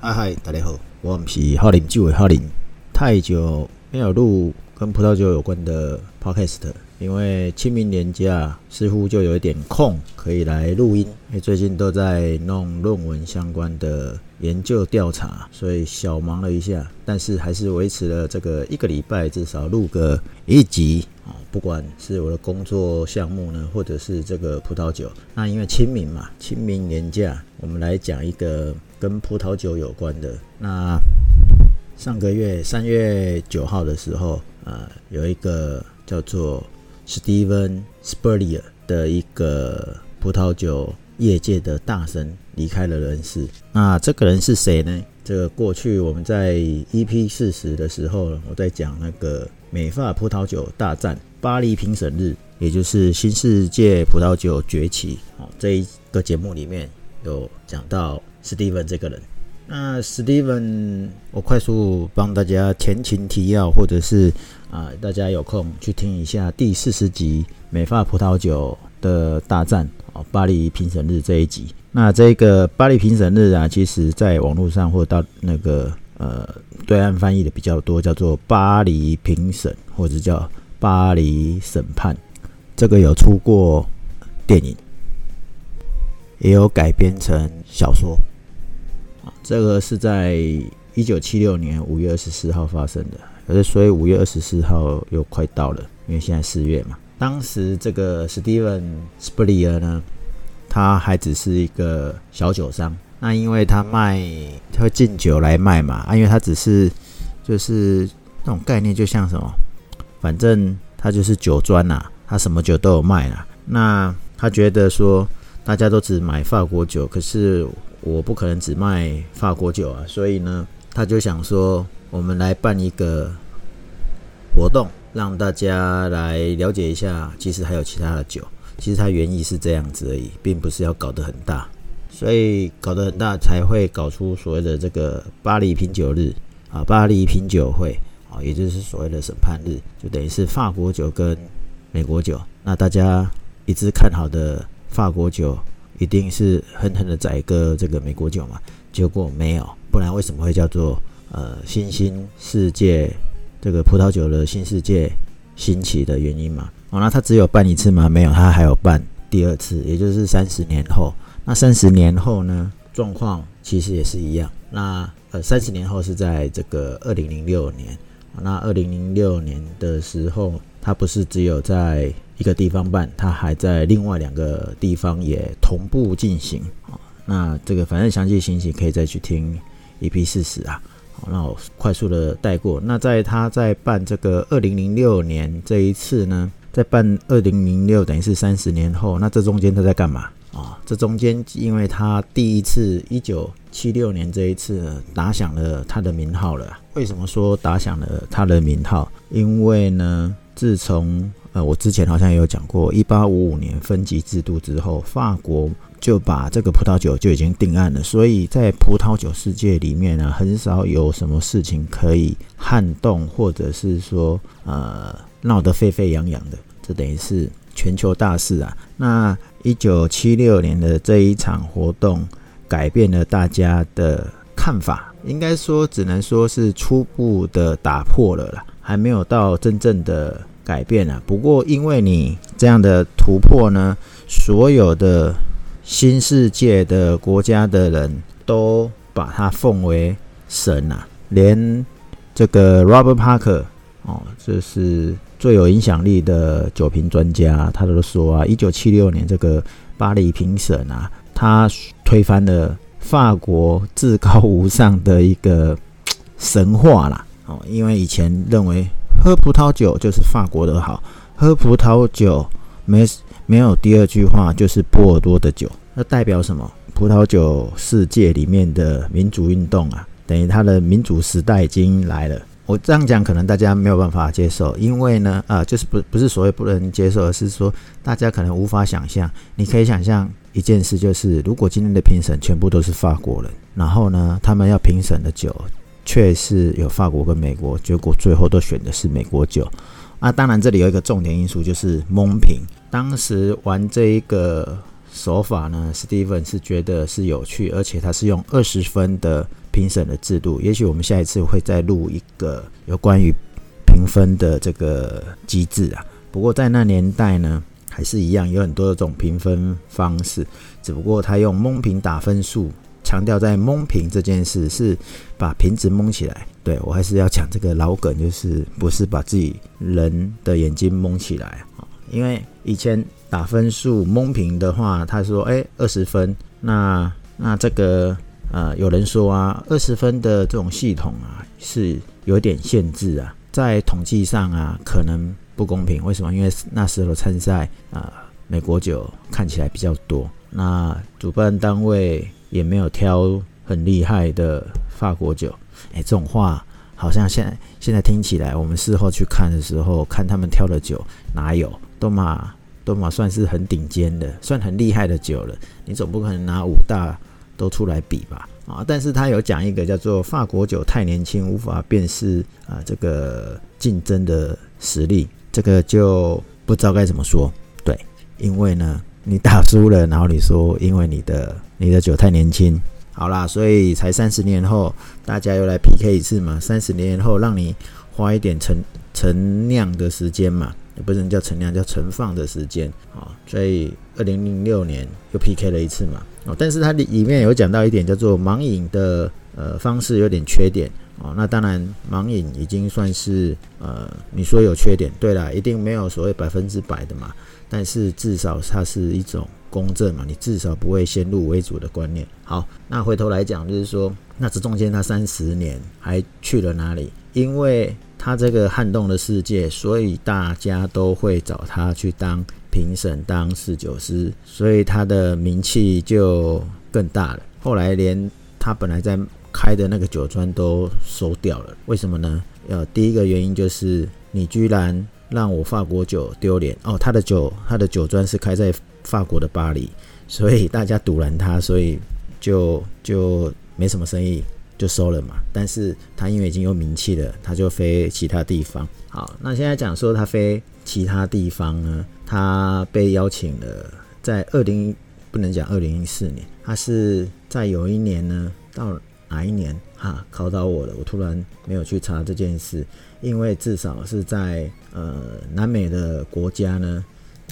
嗨嗨，大家好，我是喝啉酒的喝啉。太久没有录跟葡萄酒有关的 podcast，因为清明年假似乎就有一点空可以来录音。因为最近都在弄论文相关的研究调查，所以小忙了一下，但是还是维持了这个一个礼拜至少录个一集哦。不管是我的工作项目呢，或者是这个葡萄酒，那因为清明嘛，清明年假，我们来讲一个。跟葡萄酒有关的，那上个月三月九号的时候，呃，有一个叫做 Steven Spurrier 的一个葡萄酒业界的大神离开了人世。那这个人是谁呢？这个过去我们在 EP 四十的时候，我在讲那个美发葡萄酒大战巴黎评审日，也就是新世界葡萄酒崛起哦，这一个节目里面有讲到。史蒂文这个人，那史蒂文，我快速帮大家前情提要，或者是啊，大家有空去听一下第四十集美发葡萄酒的大战哦，巴黎评审日这一集。那这个巴黎评审日啊，其实在网络上或到那个呃对岸翻译的比较多，叫做巴黎评审或者叫巴黎审判。这个有出过电影。也有改编成小说，这个是在一九七六年五月二十四号发生的，而所以五月二十四号又快到了，因为现在四月嘛。当时这个 Steven Spurrier 呢，他还只是一个小酒商，那因为他卖，他会进酒来卖嘛，啊，因为他只是就是那种概念，就像什么，反正他就是酒庄呐，他什么酒都有卖啦。那他觉得说。大家都只买法国酒，可是我不可能只卖法国酒啊，所以呢，他就想说，我们来办一个活动，让大家来了解一下，其实还有其他的酒。其实它原意是这样子而已，并不是要搞得很大，所以搞得很大才会搞出所谓的这个巴黎品酒日啊，巴黎品酒会啊，也就是所谓的审判日，就等于是法国酒跟美国酒，那大家一直看好的。法国酒一定是狠狠的宰割这个美国酒嘛？结果没有，不然为什么会叫做呃新兴世界这个葡萄酒的新世界兴起的原因嘛？哦，那他只有办一次吗？没有，他还有办第二次，也就是三十年后。那三十年后呢？状况其实也是一样。那呃，三十年后是在这个二零零六年。那二零零六年的时候，他不是只有在一个地方办，他还在另外两个地方也同步进行啊。那这个反正详细信息可以再去听 EP 四十啊。好，那我快速的带过。那在他在办这个二零零六年这一次呢，在办二零零六等于是三十年后，那这中间他在干嘛啊？这中间因为他第一次一九七六年这一次打响了他的名号了。为什么说打响了他的名号？因为呢，自从我之前好像也有讲过，一八五五年分级制度之后，法国就把这个葡萄酒就已经定案了。所以在葡萄酒世界里面呢，很少有什么事情可以撼动，或者是说呃闹得沸沸扬扬的。这等于是全球大事啊。那一九七六年的这一场活动，改变了大家的看法，应该说只能说是初步的打破了啦，还没有到真正的。改变了，不过因为你这样的突破呢，所有的新世界的国家的人都把它奉为神啊，连这个 Robert Parker 哦，这是最有影响力的酒评专家，他都说啊，一九七六年这个巴黎评审啊，他推翻了法国至高无上的一个神话啦。哦，因为以前认为。喝葡萄酒就是法国的好，喝葡萄酒没没有第二句话就是波尔多的酒，那代表什么？葡萄酒世界里面的民主运动啊，等于它的民主时代已经来了。我这样讲可能大家没有办法接受，因为呢，啊，就是不不是所谓不能接受，而是说大家可能无法想象。你可以想象一件事，就是如果今天的评审全部都是法国人，然后呢，他们要评审的酒。却是有法国跟美国，结果最后都选的是美国酒。啊当然，这里有一个重点因素，就是蒙评。当时玩这一个手法呢，史蒂芬是觉得是有趣，而且他是用二十分的评审的制度。也许我们下一次会再录一个有关于评分的这个机制啊。不过在那年代呢，还是一样有很多种评分方式，只不过他用蒙屏打分数，强调在蒙屏这件事是把瓶子蒙起来。对我还是要讲这个老梗，就是不是把自己人的眼睛蒙起来啊？因为以前打分数蒙屏的话，他说哎二十分，那那这个呃有人说啊，二十分的这种系统啊是有点限制啊，在统计上啊可能。不公平，为什么？因为那时候参赛啊，美国酒看起来比较多，那主办单位也没有挑很厉害的法国酒。哎，这种话好像现在现在听起来，我们事后去看的时候，看他们挑的酒哪有都嘛都嘛算是很顶尖的，算很厉害的酒了。你总不可能拿五大都出来比吧？啊！但是他有讲一个叫做法国酒太年轻，无法辨识啊这个竞争的实力。这个就不知道该怎么说，对，因为呢，你打输了，然后你说因为你的你的酒太年轻，好啦，所以才三十年后，大家又来 PK 一次嘛，三十年后让你花一点陈陈酿的时间嘛，也不能叫陈酿，叫存放的时间。啊，所以二零零六年又 PK 了一次嘛，哦，但是它里面有讲到一点叫做盲饮的呃方式有点缺点。哦，那当然，盲饮已经算是呃，你说有缺点，对啦，一定没有所谓百分之百的嘛，但是至少它是一种公正嘛，你至少不会先入为主的观念。好，那回头来讲，就是说，那这中间他三十年还去了哪里？因为他这个撼动了世界，所以大家都会找他去当评审、当侍酒师，所以他的名气就更大了。后来连他本来在开的那个酒庄都收掉了，为什么呢？呃，第一个原因就是你居然让我法国酒丢脸哦。他的酒，他的酒庄是开在法国的巴黎，所以大家堵拦他，所以就就没什么生意，就收了嘛。但是他因为已经有名气了，他就飞其他地方。好，那现在讲说他飞其他地方呢？他被邀请了，在二零不能讲二零一四年，他是在有一年呢到。哪一年哈考到我了？我突然没有去查这件事，因为至少是在呃南美的国家呢，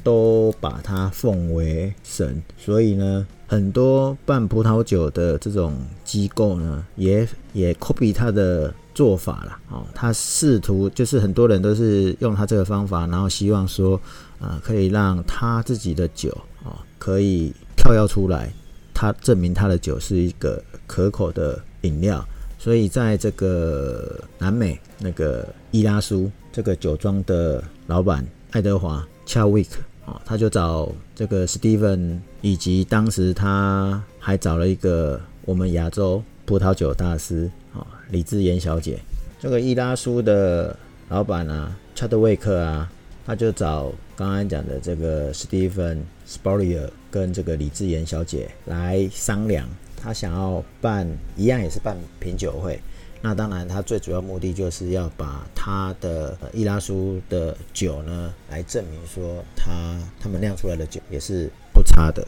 都把它奉为神，所以呢，很多办葡萄酒的这种机构呢，也也 copy 他的做法了。哦，他试图就是很多人都是用他这个方法，然后希望说啊，可以让他自己的酒啊可以跳跃出来，他证明他的酒是一个。可口的饮料，所以在这个南美那个伊拉苏这个酒庄的老板爱德华·恰维克啊，他就找这个 Steven，以及当时他还找了一个我们亚洲葡萄酒大师啊李智妍小姐。这个伊拉苏的老板啊，恰德维克啊，他就找刚刚讲的这个 Steven Sporier 跟这个李智妍小姐来商量。他想要办一样也是办品酒会，那当然他最主要目的就是要把他的伊拉苏的酒呢来证明说他他们酿出来的酒也是不差的，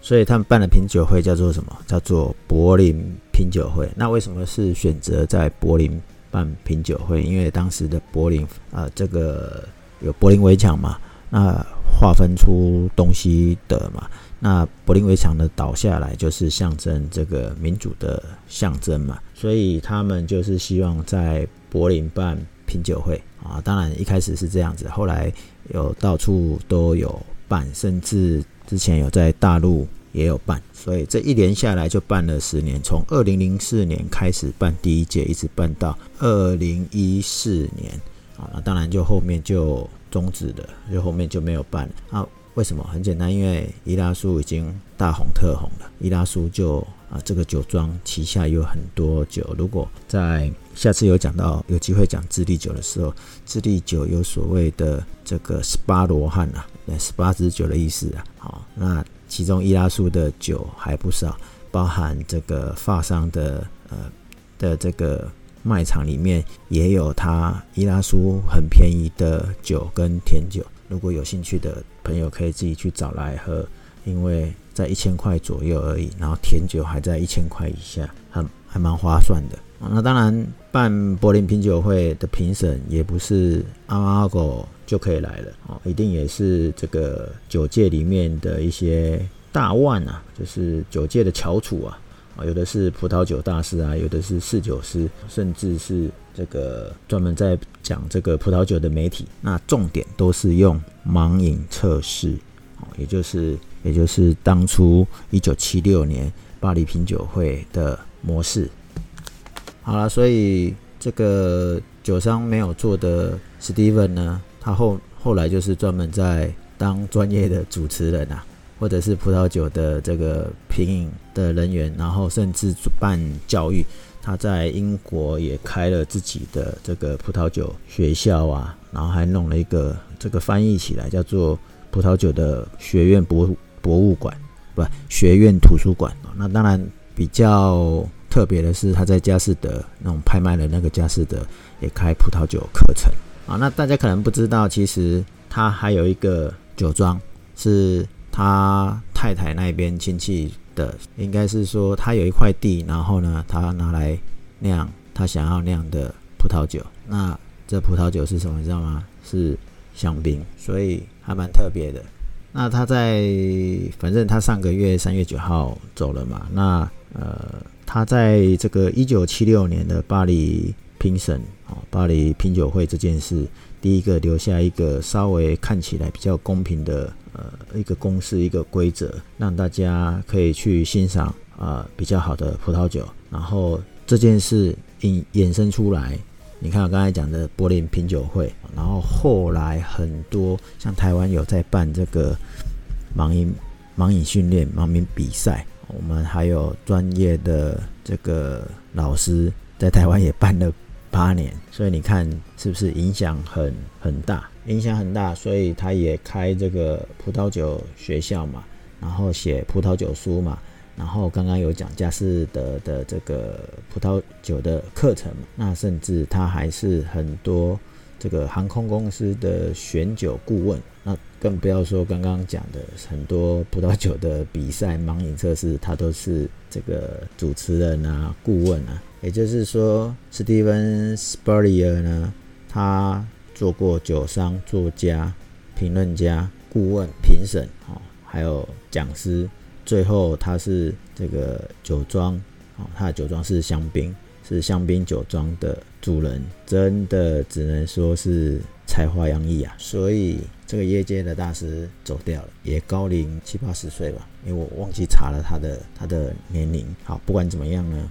所以他们办的品酒会叫做什么？叫做柏林品酒会。那为什么是选择在柏林办品酒会？因为当时的柏林啊，这个有柏林围墙嘛，那划分出东西的嘛。那柏林围墙的倒下来，就是象征这个民主的象征嘛，所以他们就是希望在柏林办品酒会啊。当然一开始是这样子，后来有到处都有办，甚至之前有在大陆也有办，所以这一连下来就办了十年，从二零零四年开始办第一届，一直办到二零一四年啊。那当然就后面就终止了，就后面就没有办啊。为什么？很简单，因为伊拉苏已经大红特红了。伊拉苏就啊，这个酒庄旗下有很多酒。如果在下次有讲到有机会讲智利酒的时候，智利酒有所谓的这个十八罗汉啊，那十八支酒的意思啊。好，那其中伊拉苏的酒还不少，包含这个发商的呃的这个卖场里面也有它伊拉苏很便宜的酒跟甜酒。如果有兴趣的朋友，可以自己去找来喝，因为在一千块左右而已，然后甜酒还在一千块以下，很还蛮划算的。那当然，办柏林品酒会的评审也不是阿猫阿狗就可以来了哦，一定也是这个酒界里面的一些大腕啊，就是酒界的翘楚啊，啊，有的是葡萄酒大师啊，有的是侍酒师，甚至是这个专门在讲这个葡萄酒的媒体。那重点都是用盲饮测试，也就是也就是当初一九七六年巴黎品酒会的模式。好了，所以这个酒商没有做的 Steven 呢，他后后来就是专门在当专业的主持人啊，或者是葡萄酒的这个品饮的人员，然后甚至主办教育。他在英国也开了自己的这个葡萄酒学校啊，然后还弄了一个这个翻译起来叫做葡萄酒的学院博博物馆，不，学院图书馆。那当然比较。特别的是，他在佳士得那种拍卖的那个佳士得也开葡萄酒课程啊。那大家可能不知道，其实他还有一个酒庄，是他太太那边亲戚的，应该是说他有一块地，然后呢，他拿来酿他想要酿的葡萄酒。那这葡萄酒是什么，你知道吗？是香槟，所以还蛮特别的。那他在，反正他上个月三月九号走了嘛。那呃。他在这个一九七六年的巴黎评审啊，巴黎品酒会这件事，第一个留下一个稍微看起来比较公平的呃一个公式一个规则，让大家可以去欣赏啊比较好的葡萄酒。然后这件事引衍生出来，你看我刚才讲的柏林品酒会，然后后来很多像台湾有在办这个盲饮盲饮训练、盲饮比赛。我们还有专业的这个老师在台湾也办了八年，所以你看是不是影响很很大？影响很大，所以他也开这个葡萄酒学校嘛，然后写葡萄酒书嘛，然后刚刚有讲佳士得的这个葡萄酒的课程，那甚至他还是很多这个航空公司的选酒顾问。那更不要说刚刚讲的很多葡萄酒的比赛盲饮测试，他都是这个主持人啊、顾问啊。也就是说，Steven Spurrier 呢，他做过酒商、作家、评论家、顾问、评审，哦，还有讲师。最后，他是这个酒庄，哦，他的酒庄是香槟，是香槟酒庄的主人，真的只能说是才华洋溢啊。所以。这个业界的大师走掉了，也高龄七八十岁吧，因为我忘记查了他的他的年龄。好，不管怎么样呢，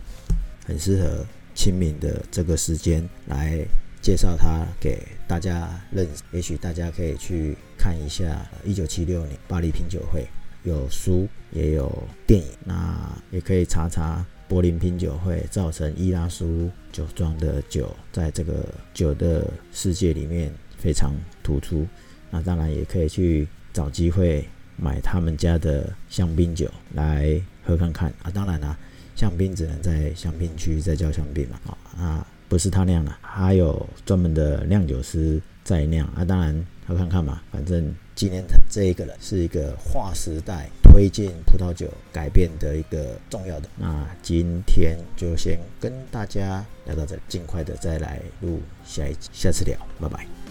很适合清明的这个时间来介绍它给大家认识。也许大家可以去看一下一九七六年巴黎品酒会，有书也有电影。那也可以查查柏林品酒会造成伊拉苏酒庄的酒，在这个酒的世界里面非常突出。那当然也可以去找机会买他们家的香槟酒来喝看看啊！当然啦，香槟只能在香槟区再叫香槟嘛，啊，不是他酿的，还有专门的酿酒师在酿啊！当然喝看看嘛，反正今天他这一个人是一个划时代、推进葡萄酒改变的一个重要的。那今天就先跟大家聊到这里，尽快的再来录下一下次聊，拜拜。